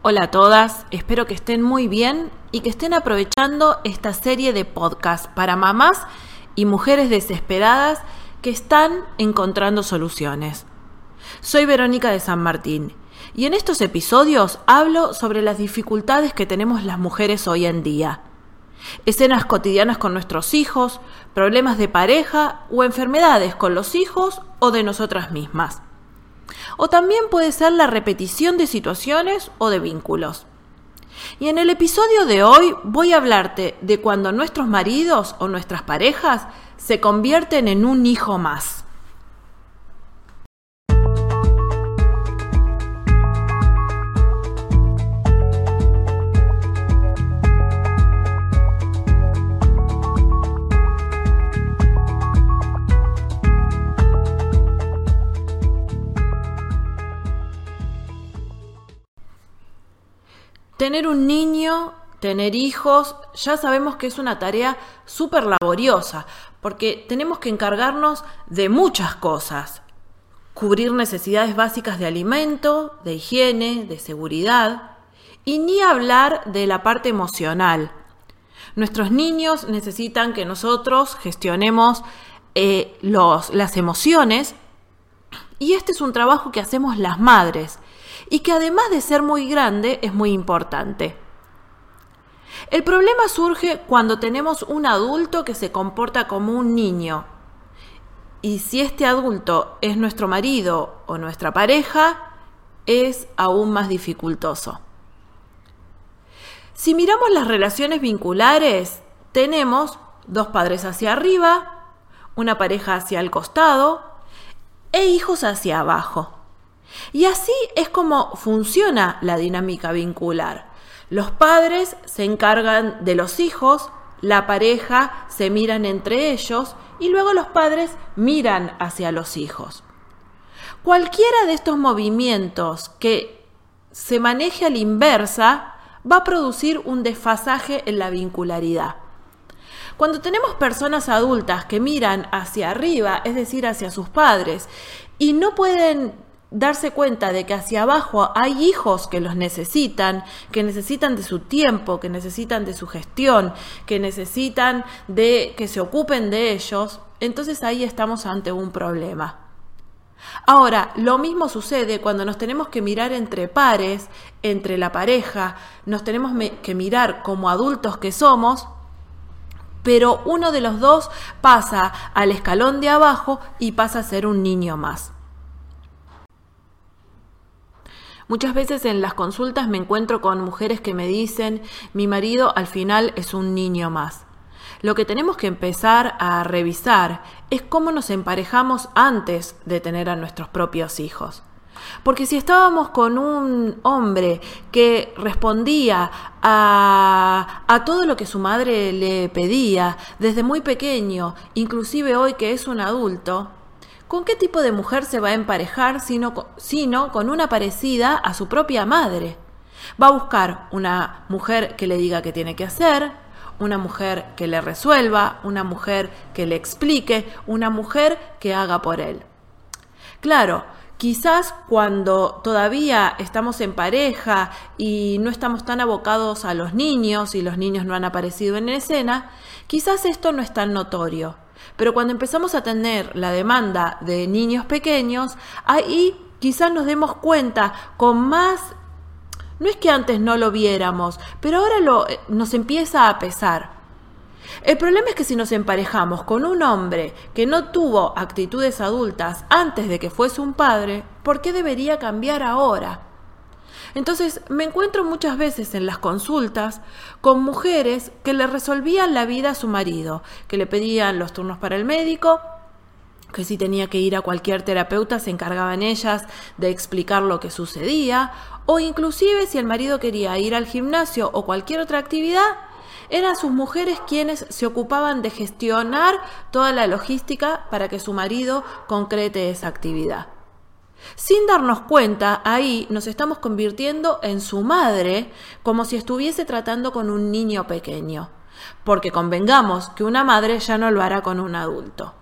Hola a todas, espero que estén muy bien y que estén aprovechando esta serie de podcast para mamás y mujeres desesperadas que están encontrando soluciones. Soy Verónica de San Martín y en estos episodios hablo sobre las dificultades que tenemos las mujeres hoy en día. Escenas cotidianas con nuestros hijos, problemas de pareja o enfermedades con los hijos o de nosotras mismas. O también puede ser la repetición de situaciones o de vínculos. Y en el episodio de hoy voy a hablarte de cuando nuestros maridos o nuestras parejas se convierten en un hijo más. Tener un niño, tener hijos, ya sabemos que es una tarea súper laboriosa, porque tenemos que encargarnos de muchas cosas. Cubrir necesidades básicas de alimento, de higiene, de seguridad, y ni hablar de la parte emocional. Nuestros niños necesitan que nosotros gestionemos eh, las emociones y este es un trabajo que hacemos las madres y que además de ser muy grande es muy importante. El problema surge cuando tenemos un adulto que se comporta como un niño. Y si este adulto es nuestro marido o nuestra pareja, es aún más dificultoso. Si miramos las relaciones vinculares, tenemos dos padres hacia arriba, una pareja hacia el costado e hijos hacia abajo. Y así es como funciona la dinámica vincular. Los padres se encargan de los hijos, la pareja se miran entre ellos y luego los padres miran hacia los hijos. Cualquiera de estos movimientos que se maneje a la inversa va a producir un desfasaje en la vincularidad. Cuando tenemos personas adultas que miran hacia arriba, es decir, hacia sus padres, y no pueden darse cuenta de que hacia abajo hay hijos que los necesitan, que necesitan de su tiempo, que necesitan de su gestión, que necesitan de que se ocupen de ellos, entonces ahí estamos ante un problema. Ahora, lo mismo sucede cuando nos tenemos que mirar entre pares, entre la pareja, nos tenemos que mirar como adultos que somos, pero uno de los dos pasa al escalón de abajo y pasa a ser un niño más. Muchas veces en las consultas me encuentro con mujeres que me dicen, mi marido al final es un niño más. Lo que tenemos que empezar a revisar es cómo nos emparejamos antes de tener a nuestros propios hijos. Porque si estábamos con un hombre que respondía a, a, todo lo que su madre le pedía desde muy pequeño, inclusive hoy que es un adulto, ¿Con qué tipo de mujer se va a emparejar sino, sino con una parecida a su propia madre? Va a buscar una mujer que le diga qué tiene que hacer, una mujer que le resuelva, una mujer que le explique, una mujer que haga por él. Claro, quizás cuando todavía estamos en pareja y no estamos tan abocados a los niños y los niños no han aparecido en escena, quizás esto no es tan notorio. Pero cuando empezamos a tener la demanda de niños pequeños, ahí quizás nos demos cuenta con más... No es que antes no lo viéramos, pero ahora lo, eh, nos empieza a pesar. El problema es que si nos emparejamos con un hombre que no tuvo actitudes adultas antes de que fuese un padre, ¿por qué debería cambiar ahora? Entonces me encuentro muchas veces en las consultas con mujeres que le resolvían la vida a su marido, que le pedían los turnos para el médico, que si tenía que ir a cualquier terapeuta se encargaban ellas de explicar lo que sucedía, o inclusive si el marido quería ir al gimnasio o cualquier otra actividad, eran sus mujeres quienes se ocupaban de gestionar toda la logística para que su marido concrete esa actividad. Sin darnos cuenta, ahí nos estamos convirtiendo en su madre como si estuviese tratando con un niño pequeño, porque convengamos que una madre ya no lo hará con un adulto.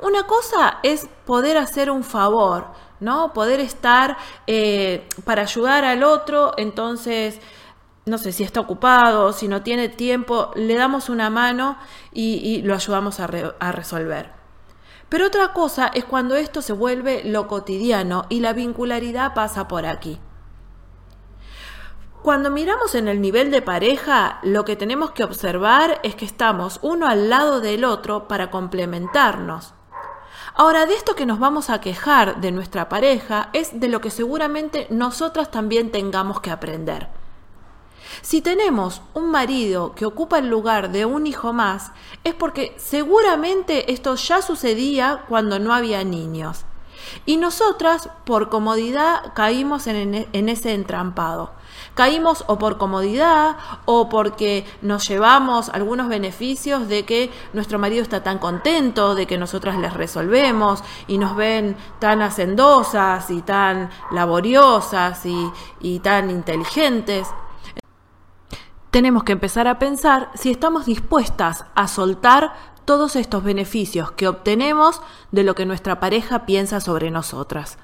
Una cosa es poder hacer un favor, ¿no? Poder estar eh, para ayudar al otro, entonces, no sé si está ocupado, si no tiene tiempo, le damos una mano y, lo ayudamos a resolver. Pero otra cosa es cuando esto se vuelve lo cotidiano y la vincularidad pasa por aquí. Cuando miramos en el nivel de pareja, lo que tenemos que observar es que estamos uno al lado del otro para complementarnos. Ahora, de esto que nos vamos a quejar de nuestra pareja es de lo que seguramente nosotras también tengamos que aprender. Si tenemos un marido que ocupa el lugar de un hijo más, es porque seguramente esto ya sucedía cuando no había niños. Y nosotras, por comodidad, caímos en, ese entrampado. Caímos o por comodidad o porque nos llevamos algunos beneficios de que nuestro marido está tan contento, de que nosotras les resolvemos y nos ven tan hacendosas y tan laboriosas y tan inteligentes tenemos que empezar a pensar si estamos dispuestas a soltar todos estos beneficios que obtenemos de lo que nuestra pareja piensa sobre nosotras.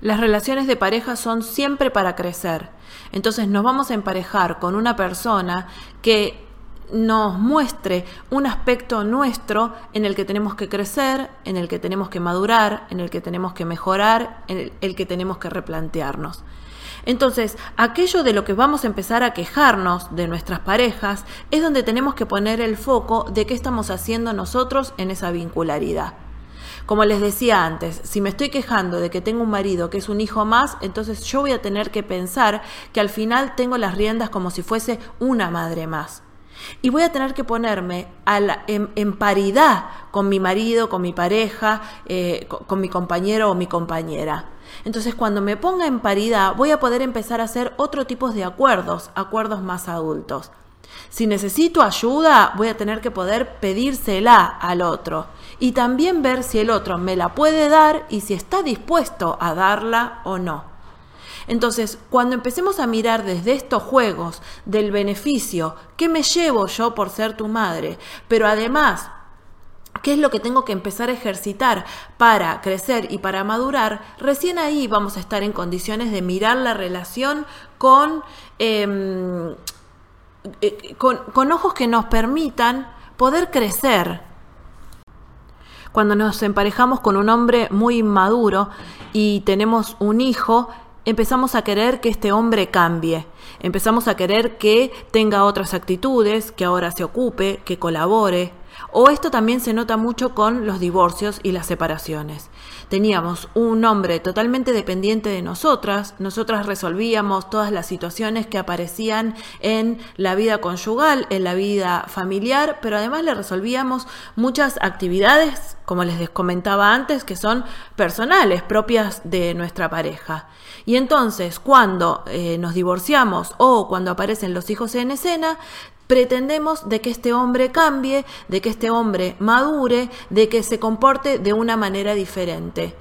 Las relaciones de pareja son siempre para crecer. Entonces nos vamos a emparejar con una persona que nos muestre un aspecto nuestro en el que tenemos que crecer, en el que tenemos que madurar, en el que tenemos que mejorar, en el, que tenemos que replantearnos. Entonces, aquello de lo que vamos a empezar a quejarnos de nuestras parejas es donde tenemos que poner el foco de qué estamos haciendo nosotros en esa vincularidad. Como les decía antes, si me estoy quejando de que tengo un marido que es un hijo más, entonces yo voy a tener que pensar que al final tengo las riendas como si fuese una madre más. Y voy a tener que ponerme en, paridad con mi marido, con mi pareja, eh, con mi compañero o mi compañera. Entonces, cuando me ponga en paridad, voy a poder empezar a hacer otro tipo de acuerdos, acuerdos más adultos. Si necesito ayuda, voy a tener que poder pedírsela al otro y también ver si el otro me la puede dar y si está dispuesto a darla o no. Entonces, cuando empecemos a mirar desde estos juegos del beneficio, ¿qué me llevo yo por ser tu madre? Pero además, qué es lo que tengo que empezar a ejercitar para crecer y para madurar, recién ahí vamos a estar en condiciones de mirar la relación con, em, eh, con, con ojos que nos permitan poder crecer. Cuando nos emparejamos con un hombre muy inmaduro y tenemos un hijo, empezamos a querer que este hombre cambie, empezamos a querer que tenga otras actitudes, que ahora se ocupe, que colabore, o esto también se nota mucho con los divorcios y las separaciones. Teníamos un hombre totalmente dependiente de nosotras, nosotras resolvíamos todas las situaciones que aparecían en la vida conyugal, en la vida familiar, pero además le resolvíamos muchas actividades, como les comentaba antes, que son personales, propias de nuestra pareja. Y entonces, cuando eh, nos divorciamos o cuando aparecen los hijos en escena, pretendemos de que este hombre cambie, de que este hombre madure, de que se comporte de una manera diferente.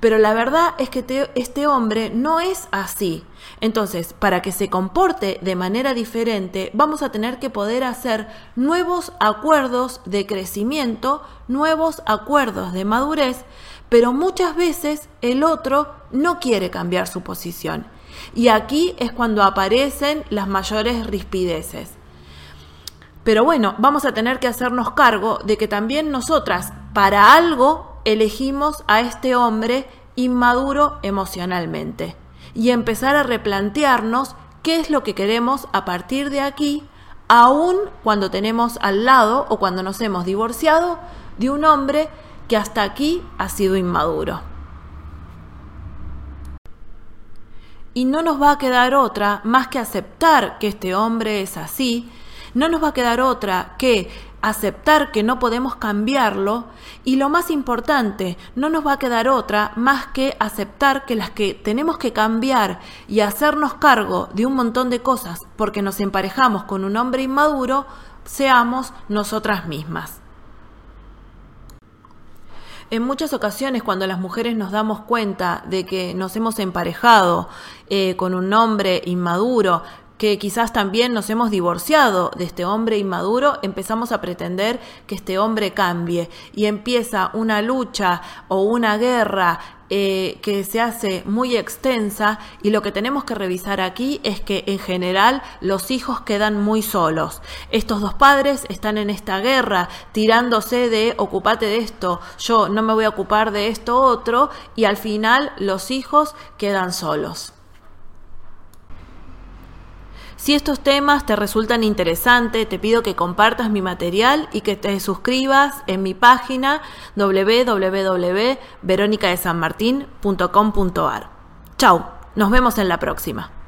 Pero la verdad es que este hombre no es así. Entonces, para que se comporte de manera diferente, vamos a tener que poder hacer nuevos acuerdos de crecimiento, nuevos acuerdos de madurez, pero muchas veces el otro no quiere cambiar su posición. Y aquí es cuando aparecen las mayores rispideces. Pero bueno, vamos a tener que hacernos cargo de que también nosotras, para algo, elegimos a este hombre inmaduro emocionalmente y empezar a replantearnos qué es lo que queremos a partir de aquí, aun cuando tenemos al lado o cuando nos hemos divorciado de un hombre que hasta aquí ha sido inmaduro. Y no nos va a quedar otra más que aceptar que este hombre es así no nos va a quedar otra que aceptar que no podemos cambiarlo y lo más importante, no nos va a quedar otra más que aceptar que las que tenemos que cambiar y hacernos cargo de un montón de cosas porque nos emparejamos con un hombre inmaduro, seamos nosotras mismas. En muchas ocasiones cuando las mujeres nos damos cuenta de que nos hemos emparejado eh, con un hombre inmaduro, que quizás también nos hemos divorciado de este hombre inmaduro, empezamos a pretender que este hombre cambie y empieza una lucha o una guerra eh, que se hace muy extensa y lo que tenemos que revisar aquí es que en general los hijos quedan muy solos. Estos dos padres están en esta guerra tirándose de ocupate de esto, yo no me voy a ocupar de esto otro y al final los hijos quedan solos. Si estos temas te resultan interesantes, te pido que compartas mi material y que te suscribas en mi página www.veronicadesanmartin.com.ar. Chau, nos vemos en la próxima.